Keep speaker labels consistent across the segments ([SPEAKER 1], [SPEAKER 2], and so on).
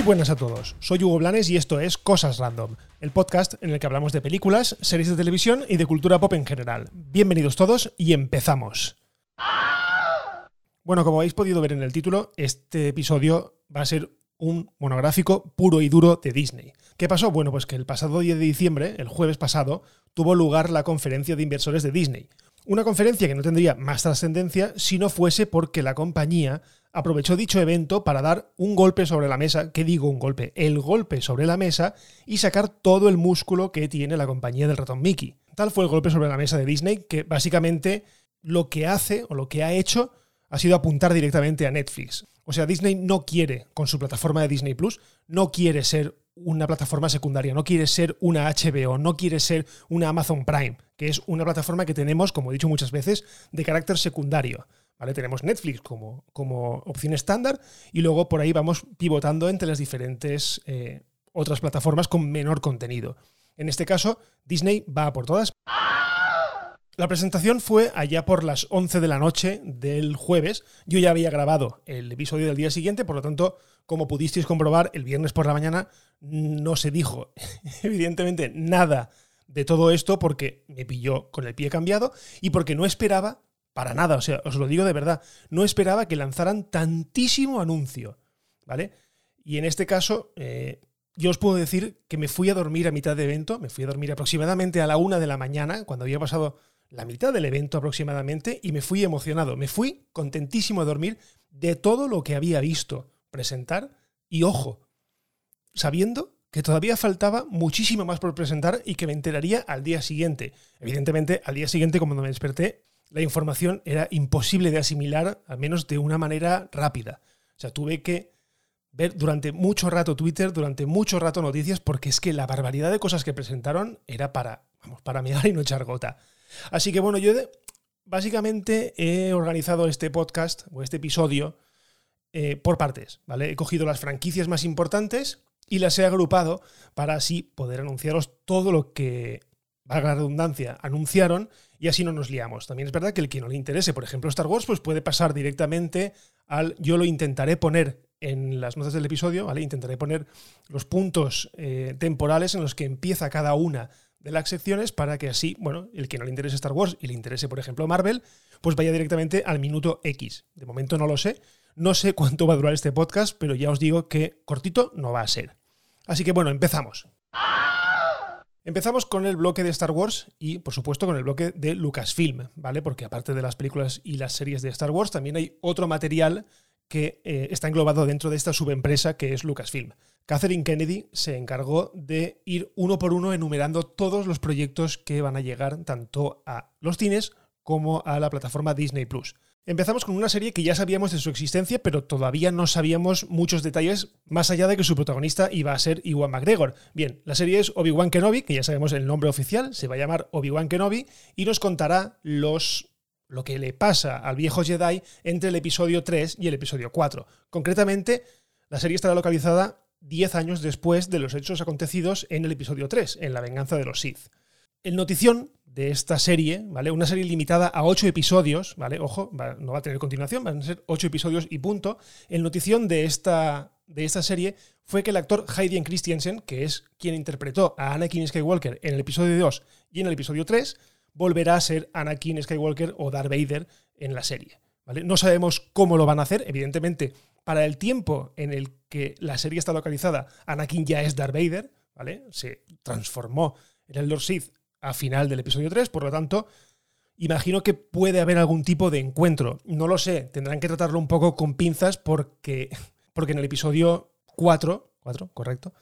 [SPEAKER 1] Muy buenas a todos, soy Hugo Blanes y esto es Cosas Random, el podcast en el que hablamos de películas, series de televisión y de cultura pop en general. Bienvenidos todos y empezamos. Bueno, como habéis podido ver en el título, este episodio va a ser un monográfico puro y duro de Disney. ¿Qué pasó? Bueno, pues que el pasado 10 de diciembre, el jueves pasado, tuvo lugar la conferencia de inversores de Disney. Una conferencia que no tendría más trascendencia si no fuese porque la compañía aprovechó dicho evento para dar un golpe sobre la mesa, ¿qué digo un golpe? El golpe sobre la mesa y sacar todo el músculo que tiene la compañía del ratón Mickey. Tal fue el golpe sobre la mesa de Disney que básicamente lo que hace o lo que ha hecho ha sido apuntar directamente a Netflix. O sea, Disney no quiere, con su plataforma de Disney Plus, no quiere ser una plataforma secundaria, no quiere ser una HBO, no quiere ser una Amazon Prime, que es una plataforma que tenemos, como he dicho muchas veces, de carácter secundario. Tenemos Netflix como, como opción estándar y luego por ahí vamos pivotando entre las diferentes eh, otras plataformas con menor contenido. En este caso, Disney va por todas. La presentación fue allá por las 11 de la noche del jueves. Yo ya había grabado el episodio del día siguiente, por lo tanto, como pudisteis comprobar, el viernes por la mañana no se dijo evidentemente nada de todo esto porque me pilló con el pie cambiado y porque no esperaba para nada, o sea, os lo digo de verdad, no esperaba que lanzaran tantísimo anuncio, ¿vale? Y en este caso, eh, yo os puedo decir que me fui a dormir a mitad de evento, me fui a dormir aproximadamente a la una de la mañana, cuando había pasado la mitad del evento aproximadamente, y me fui emocionado, me fui contentísimo a dormir de todo lo que había visto presentar, y ojo, sabiendo que todavía faltaba muchísimo más por presentar y que me enteraría al día siguiente. Evidentemente, al día siguiente, cuando me desperté, la información era imposible de asimilar, al menos de una manera rápida. O sea, tuve que ver durante mucho rato Twitter, durante mucho rato noticias, porque es que la barbaridad de cosas que presentaron era para, vamos, para mirar y no echar gota. Así que bueno, yo básicamente he organizado este podcast o este episodio eh, por partes, ¿vale? He cogido las franquicias más importantes y las he agrupado para así poder anunciaros todo lo que valga la redundancia, anunciaron y así no nos liamos. También es verdad que el que no le interese, por ejemplo, Star Wars, pues puede pasar directamente al yo lo intentaré poner en las notas del episodio, ¿vale? Intentaré poner los puntos eh, temporales en los que empieza cada una de las secciones para que así, bueno, el que no le interese Star Wars y le interese, por ejemplo, Marvel, pues vaya directamente al minuto X. De momento no lo sé. No sé cuánto va a durar este podcast, pero ya os digo que cortito no va a ser. Así que bueno, empezamos. Empezamos con el bloque de Star Wars y, por supuesto, con el bloque de Lucasfilm, ¿vale? Porque aparte de las películas y las series de Star Wars, también hay otro material que eh, está englobado dentro de esta subempresa que es Lucasfilm. Catherine Kennedy se encargó de ir uno por uno enumerando todos los proyectos que van a llegar tanto a los cines como a la plataforma Disney Plus. Empezamos con una serie que ya sabíamos de su existencia, pero todavía no sabíamos muchos detalles más allá de que su protagonista iba a ser Iwan McGregor. Bien, la serie es Obi-Wan Kenobi, que ya sabemos el nombre oficial, se va a llamar Obi-Wan Kenobi, y nos contará los lo que le pasa al viejo Jedi entre el episodio 3 y el episodio 4. Concretamente, la serie estará localizada 10 años después de los hechos acontecidos en el episodio 3, en la venganza de los Sith. El notición de esta serie, ¿vale? Una serie limitada a ocho episodios, ¿vale? Ojo, no va a tener continuación, van a ser ocho episodios y punto. El notición de esta, de esta serie fue que el actor Hayden Christensen, que es quien interpretó a Anakin Skywalker en el episodio 2 y en el episodio 3, volverá a ser Anakin Skywalker o Darth Vader en la serie. ¿vale? No sabemos cómo lo van a hacer, evidentemente, para el tiempo en el que la serie está localizada, Anakin ya es Darth Vader, ¿vale? Se transformó en el Lord Sith a final del episodio 3, por lo tanto, imagino que puede haber algún tipo de encuentro. No lo sé, tendrán que tratarlo un poco con pinzas porque, porque en el episodio 4, 4, correcto,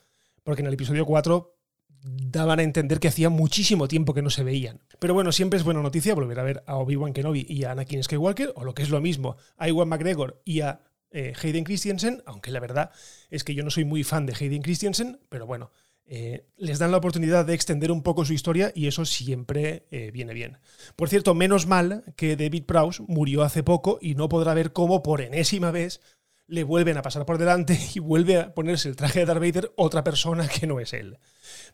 [SPEAKER 1] porque en el episodio 4 daban a entender que hacía muchísimo tiempo que no se veían. Pero bueno, siempre es buena noticia volver a ver a Obi-Wan Kenobi y a Anakin Skywalker, o lo que es lo mismo, a Iwan McGregor y a eh, Hayden Christensen, aunque la verdad es que yo no soy muy fan de Hayden Christensen, pero bueno, eh, les dan la oportunidad de extender un poco su historia y eso siempre eh, viene bien. Por cierto, menos mal que David Prowse murió hace poco y no podrá ver cómo por enésima vez le vuelven a pasar por delante y vuelve a ponerse el traje de Darth Vader otra persona que no es él.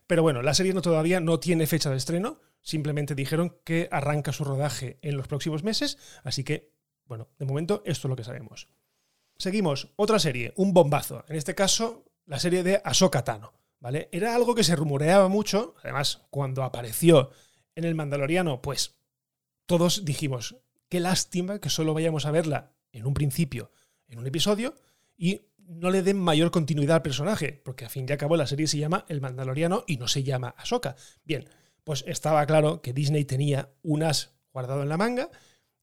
[SPEAKER 1] Pero bueno, la serie no, todavía no tiene fecha de estreno, simplemente dijeron que arranca su rodaje en los próximos meses, así que, bueno, de momento esto es lo que sabemos. Seguimos, otra serie, un bombazo. En este caso, la serie de Ahsoka Tano, Era algo que se rumoreaba mucho, además, cuando apareció en el Mandaloriano, pues todos dijimos, qué lástima que solo vayamos a verla en un principio, en un episodio, y no le den mayor continuidad al personaje, porque a fin y al cabo la serie se llama El Mandaloriano y no se llama Ahsoka. Bien, pues estaba claro que Disney tenía un as guardado en la manga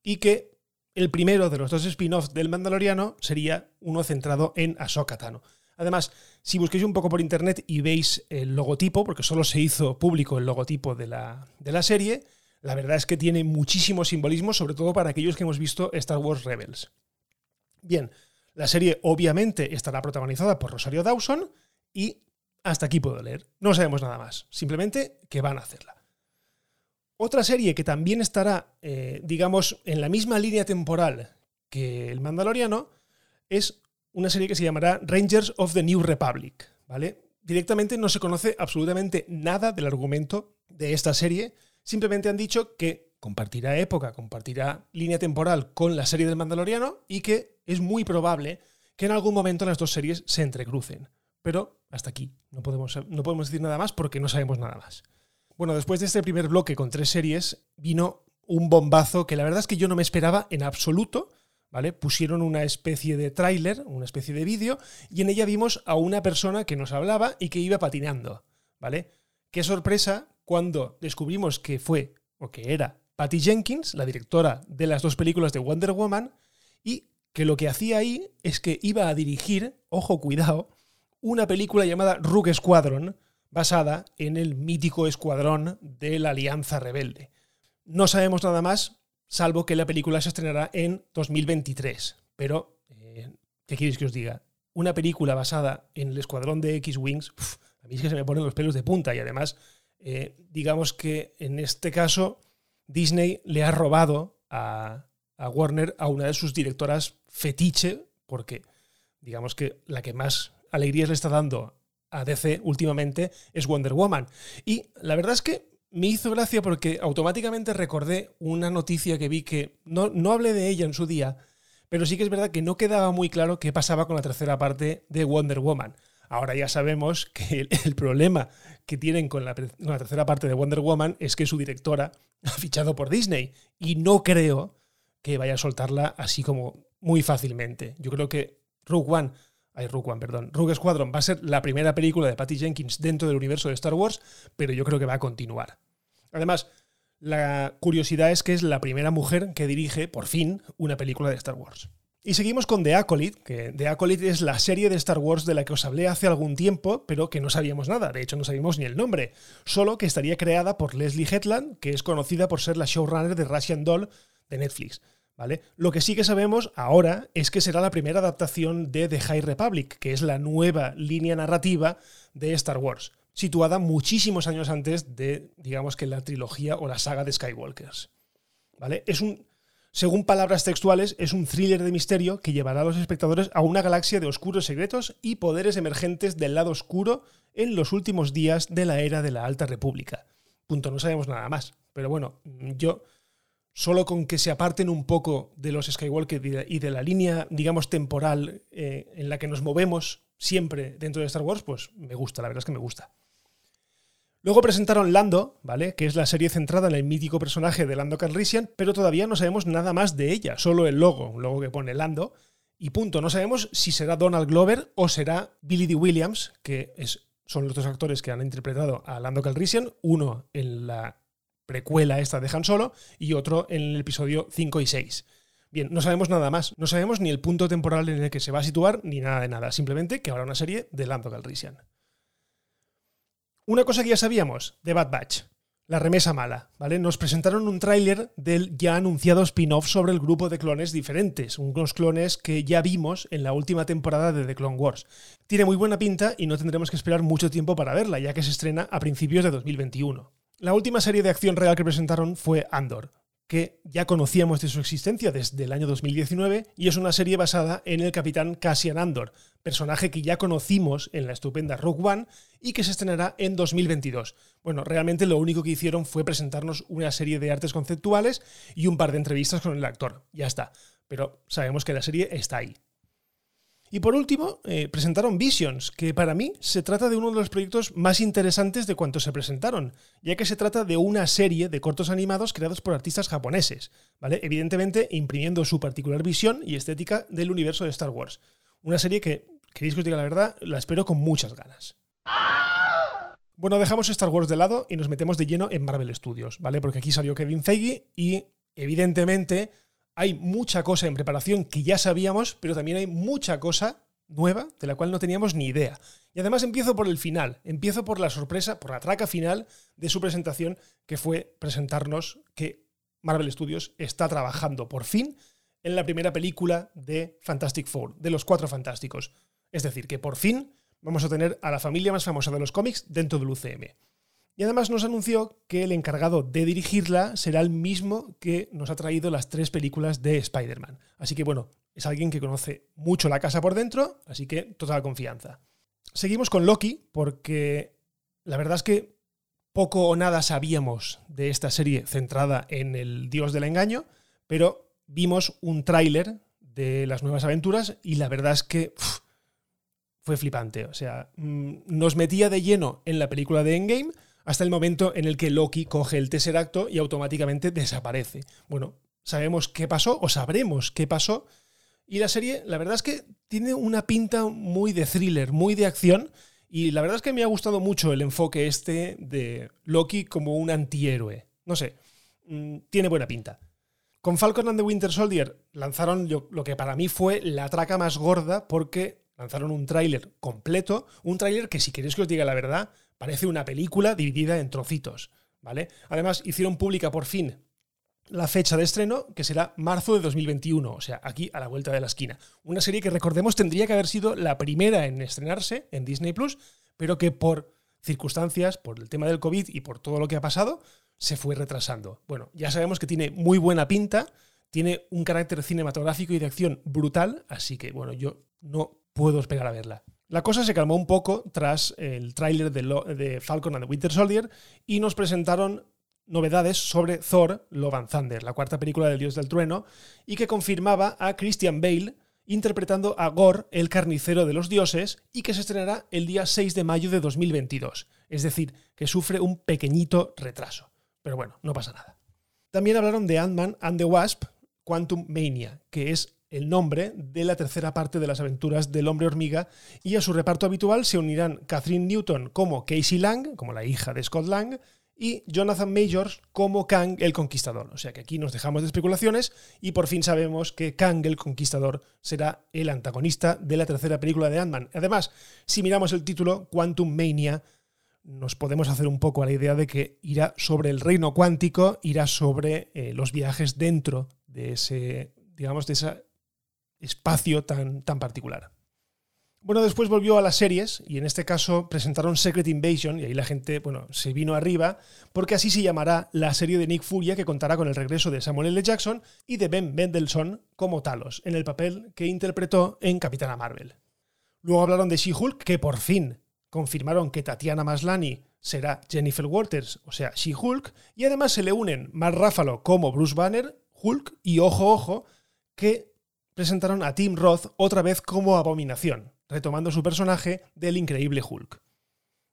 [SPEAKER 1] y que el primero de los dos spin-offs del Mandaloriano sería uno centrado en Ahsoka Tano. Además, si busquéis un poco por internet y veis el logotipo, porque solo se hizo público el logotipo de la, de la serie, la verdad es que tiene muchísimo simbolismo, sobre todo para aquellos que hemos visto Star Wars Rebels. Bien, la serie obviamente estará protagonizada por Rosario Dawson y hasta aquí puedo leer. No sabemos nada más, simplemente que van a hacerla. Otra serie que también estará, eh, digamos, en la misma línea temporal que El Mandaloriano es una serie que se llamará Rangers of the New Republic, ¿vale? Directamente no se conoce absolutamente nada del argumento de esta serie, simplemente han dicho que compartirá época, compartirá línea temporal con la serie del Mandaloriano y que es muy probable que en algún momento las dos series se entrecrucen. Pero hasta aquí, no podemos, no podemos decir nada más porque no sabemos nada más. Bueno, después de este primer bloque con tres series, vino un bombazo que la verdad es que yo no me esperaba en absoluto. ¿Vale? Pusieron una especie de tráiler, una especie de vídeo, y en ella vimos a una persona que nos hablaba y que iba patinando. ¿Vale? Qué sorpresa cuando descubrimos que fue, o que era, Patty Jenkins, la directora de las dos películas de Wonder Woman, y que lo que hacía ahí es que iba a dirigir, ojo, cuidado, una película llamada Rogue Squadron, basada en el mítico escuadrón de la Alianza Rebelde. No sabemos nada más, salvo que la película se estrenará en 2023. Pero, eh, ¿qué queréis que os diga? Una película basada en el escuadrón de X-Wings, a mí es que se me ponen los pelos de punta y además, eh, digamos que en este caso Disney le ha robado a, Warner a una de sus directoras fetiche, porque digamos que la que más alegrías le está dando a DC últimamente es Wonder Woman. Y la verdad es que me hizo gracia porque automáticamente recordé una noticia que vi que no, no hablé de ella en su día, pero sí que es verdad que no quedaba muy claro qué pasaba con la tercera parte de Wonder Woman. Ahora ya sabemos que el, problema que tienen con la, tercera parte de Wonder Woman es que su directora ha fichado por Disney y no creo que vaya a soltarla así como muy fácilmente. Yo creo que Rogue One, ay, Rogue One, perdón, Rogue Squadron va a ser la primera película de Patty Jenkins dentro del universo de Star Wars, pero yo creo que va a continuar. Además, la curiosidad es que es la primera mujer que dirige, por fin, una película de Star Wars. Y seguimos con The Acolyte, que The Acolyte es la serie de Star Wars de la que os hablé hace algún tiempo, pero que no sabíamos nada, de hecho no sabíamos ni el nombre, solo que estaría creada por Leslie Hetland, que es conocida por ser la showrunner de Russian Doll de Netflix. ¿Vale? Lo que sí que sabemos ahora es que será la primera adaptación de The High Republic, que es la nueva línea narrativa de Star Wars, situada muchísimos años antes de, digamos que la trilogía o la saga de Skywalkers. ¿Vale? Es un según palabras textuales, es un thriller de misterio que llevará a los espectadores a una galaxia de oscuros secretos y poderes emergentes del lado oscuro en los últimos días de la era de la Alta República. Punto, no sabemos nada más. Pero bueno, yo solo con que se aparten un poco de los Skywalker y de la línea, digamos, temporal eh, en la que nos movemos siempre dentro de Star Wars, pues me gusta, la verdad es que me gusta. Luego presentaron Lando, ¿vale? Que es la serie centrada en el mítico personaje de Lando Calrissian, pero todavía no sabemos nada más de ella, solo el logo, un logo que pone Lando. Y punto, no sabemos si será Donald Glover o será Billy D. Williams, que es, son los dos actores que han interpretado a Lando Calrissian, uno en la precuela esta de Han Solo y otro en el episodio 5 y 6. Bien, no sabemos nada más, no sabemos ni el punto temporal en el que se va a situar ni nada de nada, simplemente que habrá una serie de Lando Calrissian. Una cosa que ya sabíamos de Bad Batch, la remesa mala, ¿vale? Nos presentaron un tráiler del ya anunciado spin-off sobre el grupo de clones diferentes, unos clones que ya vimos en la última temporada de The Clone Wars. Tiene muy buena pinta y no tendremos que esperar mucho tiempo para verla, ya que se estrena a principios de 2021. La última serie de acción real que presentaron fue Andor, que ya conocíamos de su existencia desde el año 2019 y es una serie basada en el capitán Cassian Andor, personaje que ya conocimos en la estupenda Rogue One y que se estrenará en 2022. Bueno, realmente lo único que hicieron fue presentarnos una serie de artes conceptuales y un par de entrevistas con el actor. Ya está. Pero sabemos que la serie está ahí. Y por último, eh, presentaron Visions, que para mí se trata de uno de los proyectos más interesantes de cuantos se presentaron, ya que se trata de una serie de cortos animados creados por artistas japoneses, ¿vale? Evidentemente imprimiendo su particular visión y estética del universo de Star Wars. Una serie que, queréis que os diga la verdad, la espero con muchas ganas. Bueno, dejamos Star Wars de lado y nos metemos de lleno en Marvel Studios, ¿vale? Porque aquí salió Kevin Feige y evidentemente hay mucha cosa en preparación que ya sabíamos, pero también hay mucha cosa nueva de la cual no teníamos ni idea. Y además empiezo por el final, empiezo por la sorpresa, por la traca final de su presentación, que fue presentarnos que Marvel Studios está trabajando por fin en la primera película de Fantastic Four, de los Cuatro Fantásticos. Es decir, que por fin vamos a tener a la familia más famosa de los cómics dentro del UCM. Y además nos anunció que el encargado de dirigirla será el mismo que nos ha traído las tres películas de Spider-Man. Así que bueno, es alguien que conoce mucho la casa por dentro, así que toda confianza. Seguimos con Loki porque la verdad es que poco o nada sabíamos de esta serie centrada en el dios del engaño, pero vimos un tráiler de las nuevas aventuras y la verdad es que fue flipante. O sea, mm, nos metía de lleno en la película de Endgame hasta el momento en el que Loki coge el Tesseracto y automáticamente desaparece. Bueno, sabemos qué pasó o sabremos qué pasó. Y la serie, la verdad es que tiene una pinta muy de thriller, muy de acción. Y la verdad es que me ha gustado mucho el enfoque este de Loki como un antihéroe. No sé, mm, tiene buena pinta. Con Falcon and the Winter Soldier lanzaron lo que para mí fue la traca más gorda porque lanzaron un tráiler completo, un tráiler que si queréis que os diga la verdad, Parece una película dividida en trocitos, ¿vale? Además, hicieron pública por fin la fecha de estreno, que será marzo de 2021, o sea, aquí a la vuelta de la esquina. Una serie que recordemos tendría que haber sido la primera en estrenarse en Disney Plus, pero que por circunstancias, por el tema del COVID y por todo lo que ha pasado, se fue retrasando. Bueno, ya sabemos que tiene muy buena pinta, tiene un carácter cinematográfico y de acción brutal, así que bueno, yo no puedo esperar a verla. La cosa se calmó un poco tras el tráiler de, Falcon and the Winter Soldier y nos presentaron novedades sobre Thor, Love Thunder, la cuarta película del Dios del Trueno, y que confirmaba a Christian Bale interpretando a Gore, el carnicero de los dioses, y que se estrenará el día 6 de mayo de 2022. Es decir, que sufre un pequeñito retraso. Pero bueno, no pasa nada. También hablaron de Ant-Man and the Wasp, Quantum Mania, que es el nombre de la tercera parte de las aventuras del hombre hormiga y a su reparto habitual se unirán Catherine Newton como Casey Lang, como la hija de Scott Lang, y Jonathan Majors como Kang el Conquistador. O sea que aquí nos dejamos de especulaciones y por fin sabemos que Kang el Conquistador será el antagonista de la tercera película de Ant-Man. Además, si miramos el título Quantum Mania, nos podemos hacer un poco a la idea de que irá sobre el reino cuántico, irá sobre eh, los viajes dentro de ese, digamos, de esa espacio tan, tan particular. Bueno, después volvió a las series y en este caso presentaron Secret Invasion y ahí la gente, bueno, se vino arriba porque así se llamará la serie de Nick Furia que contará con el regreso de Samuel L. Jackson y de Ben Mendelssohn como Talos en el papel que interpretó en Capitana Marvel. Luego hablaron de She-Hulk que por fin confirmaron que Tatiana Maslany será Jennifer Walters, o sea, She-Hulk, y además se le unen Mark Ruffalo como Bruce Banner, Hulk y ojo ojo que presentaron a Tim Roth otra vez como Abominación, retomando su personaje del Increíble Hulk.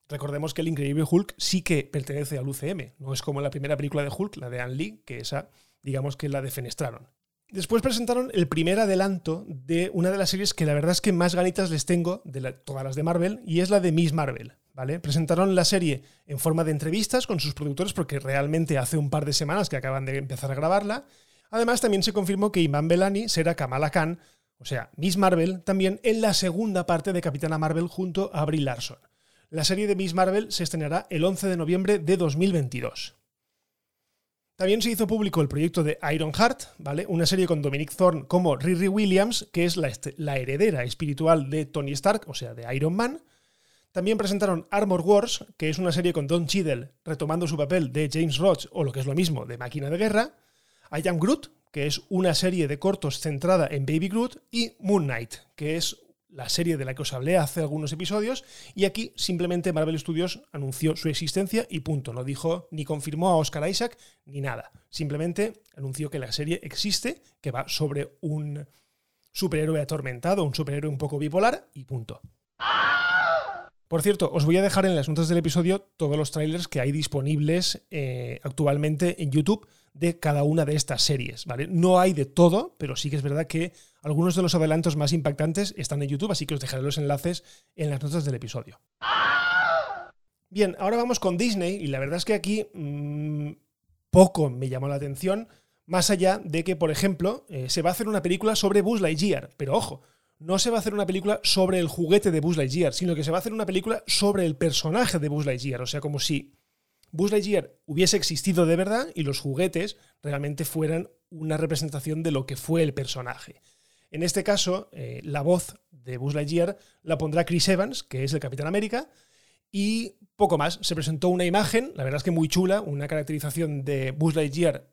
[SPEAKER 1] Recordemos que el Increíble Hulk sí que pertenece al UCM, no es como la primera película de Hulk, la de Ann Lee, que esa, digamos que la defenestraron. Después presentaron el primer adelanto de una de las series que la verdad es que más ganitas les tengo de todas las de Marvel, y es la de Miss Marvel. ¿Vale? Presentaron la serie en forma de entrevistas con sus productores, porque realmente hace un par de semanas que acaban de empezar a grabarla, Además, también se confirmó que Iman Belani será Kamala Khan, o sea, Miss Marvel, también en la segunda parte de Capitana Marvel junto a Brie Larson. La serie de Miss Marvel se estrenará el 11 de noviembre de 2022. También se hizo público el proyecto de Iron Heart, ¿vale? Una serie con Dominic Thorne como Riri Williams, que es la, la, heredera espiritual de Tony Stark, o sea, de Iron Man. También presentaron Armor Wars, que es una serie con Don Cheadle retomando su papel de James Roach, o lo que es lo mismo, de Máquina de Guerra. I Am Groot, que es una serie de cortos centrada en Baby Groot, y Moon Knight, que es la serie de la que os hablé hace algunos episodios, y aquí simplemente Marvel Studios anunció su existencia y punto. No dijo ni confirmó a Oscar Isaac ni nada. Simplemente anunció que la serie existe, que va sobre un, superhéroe atormentado, un superhéroe un poco bipolar y punto. Por cierto, os voy a dejar en las notas del episodio todos los trailers que hay disponibles eh, actualmente en YouTube de cada una de estas series, ¿vale? No hay de todo, pero sí que es verdad que algunos de los adelantos más impactantes están en YouTube, así que os dejaré los enlaces en las notas del episodio. Bien, ahora vamos con Disney y la verdad es que aquí mmm, poco me llamó la atención, más allá de que, por ejemplo, eh, se va a hacer una película sobre Buzz Lightyear, pero ojo, no se va a hacer una película sobre el juguete de Buzz Lightyear, sino que se va a hacer una película sobre el personaje de Buzz Lightyear, o sea, como si Buzz Lightyear hubiese existido de verdad y los juguetes realmente fueran una representación de lo que fue el personaje. En este caso, eh, la voz de Buzz Lightyear la pondrá Chris Evans, que es el Capitán América, y poco más. Se presentó una imagen, la verdad es que muy chula, una caracterización de Buzz Lightyear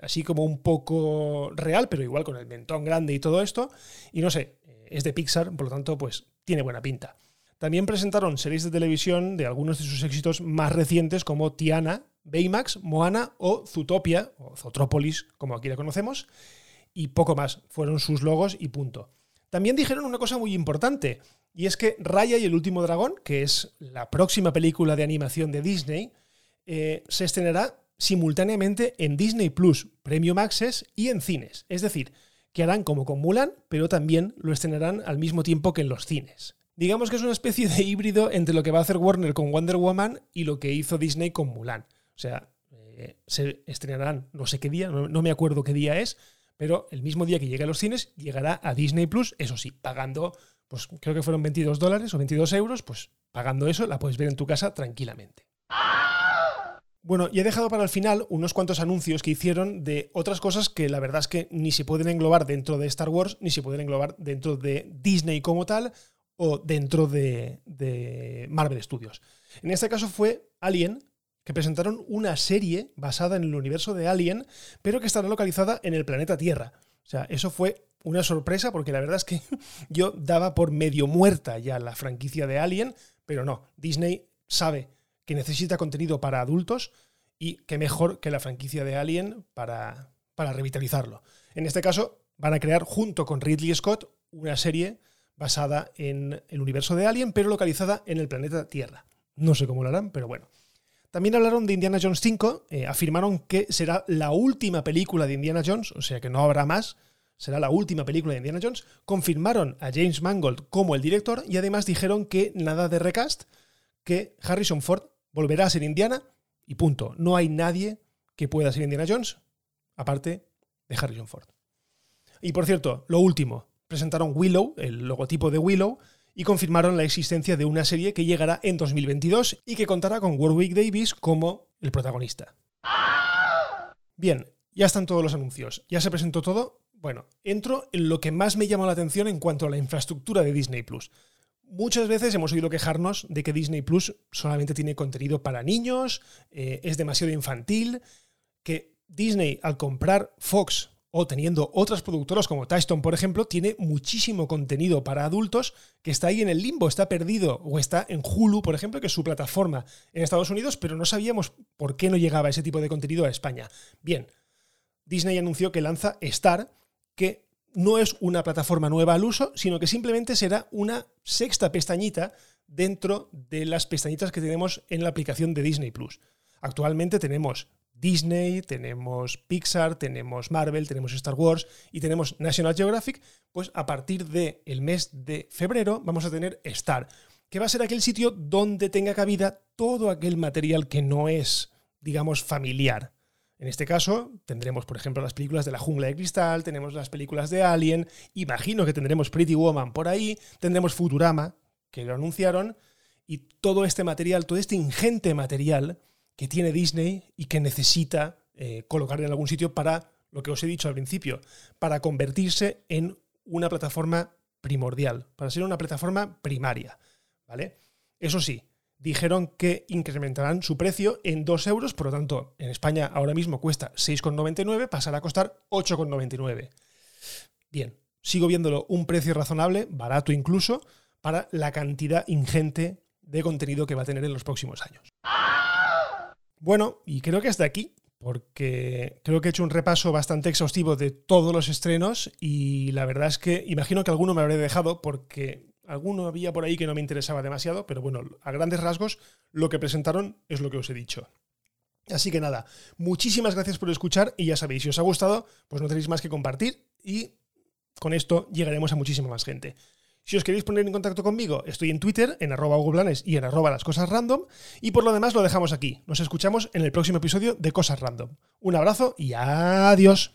[SPEAKER 1] así como un poco real, pero igual con el mentón grande y todo esto. Y no sé, es de Pixar, por lo tanto, pues tiene buena pinta. También presentaron series de televisión de algunos de sus éxitos más recientes como Tiana, Baymax, Moana o Zootopia, o Zootropolis, como aquí la conocemos, y poco más. Fueron sus logos y punto. También dijeron una cosa muy importante, y es que Raya y el último dragón, que es la próxima película de animación de Disney, eh, se estrenará simultáneamente en Disney Plus, Premium Access y en cines. Es decir, que harán como con Mulan, pero también lo estrenarán al mismo tiempo que en los cines. Digamos que es una especie de híbrido entre lo que va a hacer Warner con Wonder Woman y lo que hizo Disney con Mulan. O sea, eh, se estrenarán no sé qué día, no, me acuerdo qué día es, pero el mismo día que llegue a los cines llegará a Disney Plus, eso sí, pagando, pues creo que fueron 22 dólares o 22 euros, pues pagando eso la puedes ver en tu casa tranquilamente. Bueno, y he dejado para el final unos cuantos anuncios que hicieron de otras cosas que la verdad es que ni se pueden englobar dentro de Star Wars, ni se pueden englobar dentro de Disney como tal, o dentro de, Marvel Studios. En este caso fue Alien, que presentaron una serie basada en el universo de Alien, pero que estará localizada en el planeta Tierra. O sea, eso fue una sorpresa porque la verdad es que yo daba por medio muerta ya la franquicia de Alien, pero no, Disney sabe que necesita contenido para adultos y qué mejor que la franquicia de Alien para, para revitalizarlo. En este caso, van a crear junto con Ridley Scott una serie basada en el universo de Alien, pero localizada en el planeta Tierra. No sé cómo lo harán, pero bueno. También hablaron de Indiana Jones 5, eh, afirmaron que será la última película de Indiana Jones, o sea que no habrá más, será la última película de Indiana Jones. Confirmaron a James Mangold como el director y además dijeron que nada de recast, que Harrison Ford volverá a ser Indiana y punto. No hay nadie que pueda ser Indiana Jones aparte de Harrison Ford. Y por cierto, lo último, presentaron Willow, el logotipo de Willow, y confirmaron la existencia de una serie que llegará en 2022 y que contará con Warwick Davis como el protagonista. Bien, ya están todos los anuncios, ya se presentó todo. Bueno, entro en lo que más me llamó la atención en cuanto a la infraestructura de Disney Plus. Muchas veces hemos oído quejarnos de que Disney Plus solamente tiene contenido para niños, eh, es demasiado infantil, que Disney al comprar Fox o teniendo otras productoras como Tyston, por ejemplo, tiene muchísimo contenido para adultos que está ahí en el limbo, está perdido o está en Hulu, por ejemplo, que es su plataforma en Estados Unidos, pero no sabíamos por qué no llegaba ese tipo de contenido a España. Bien, Disney anunció que lanza Star, que no es una plataforma nueva al uso, sino que simplemente será una sexta pestañita dentro de las pestañitas que tenemos en la aplicación de Disney Plus. Actualmente tenemos Disney, tenemos Pixar, tenemos Marvel, tenemos Star Wars y tenemos National Geographic, pues a partir del mes de febrero vamos a tener Star, que va a ser aquel sitio donde tenga cabida todo aquel material que no es, digamos, familiar. En este caso, tendremos, por ejemplo, las películas de la jungla de cristal, tenemos las películas de Alien, imagino que tendremos Pretty Woman por ahí, tendremos Futurama, que lo anunciaron, y todo este material, todo este ingente material que tiene Disney y que necesita eh, colocar en algún sitio para, lo que os he dicho al principio, para convertirse en una plataforma primordial, para ser una plataforma primaria. ¿Vale? Eso sí, dijeron que incrementarán su precio en 2 euros, por lo tanto, en España ahora mismo cuesta 6,99, pasará a costar 8,99. Bien, sigo viéndolo un precio razonable, barato incluso, para la cantidad ingente de contenido que va a tener en los próximos años. Bueno, y creo que hasta aquí porque creo que he hecho un repaso bastante exhaustivo de todos los estrenos y la verdad es que imagino que alguno me habré dejado porque alguno había por ahí que no me interesaba demasiado, pero bueno, a grandes rasgos lo que presentaron es lo que os he dicho. Así que nada, muchísimas gracias por escuchar y ya sabéis, si os ha gustado, pues no tenéis más que compartir y con esto llegaremos a muchísima más gente. Si os queréis poner en contacto conmigo, estoy en Twitter, en arroba y en arroba las cosas random. Y por lo demás lo dejamos aquí. Nos escuchamos en el próximo episodio de Cosas Random. Un abrazo y adiós.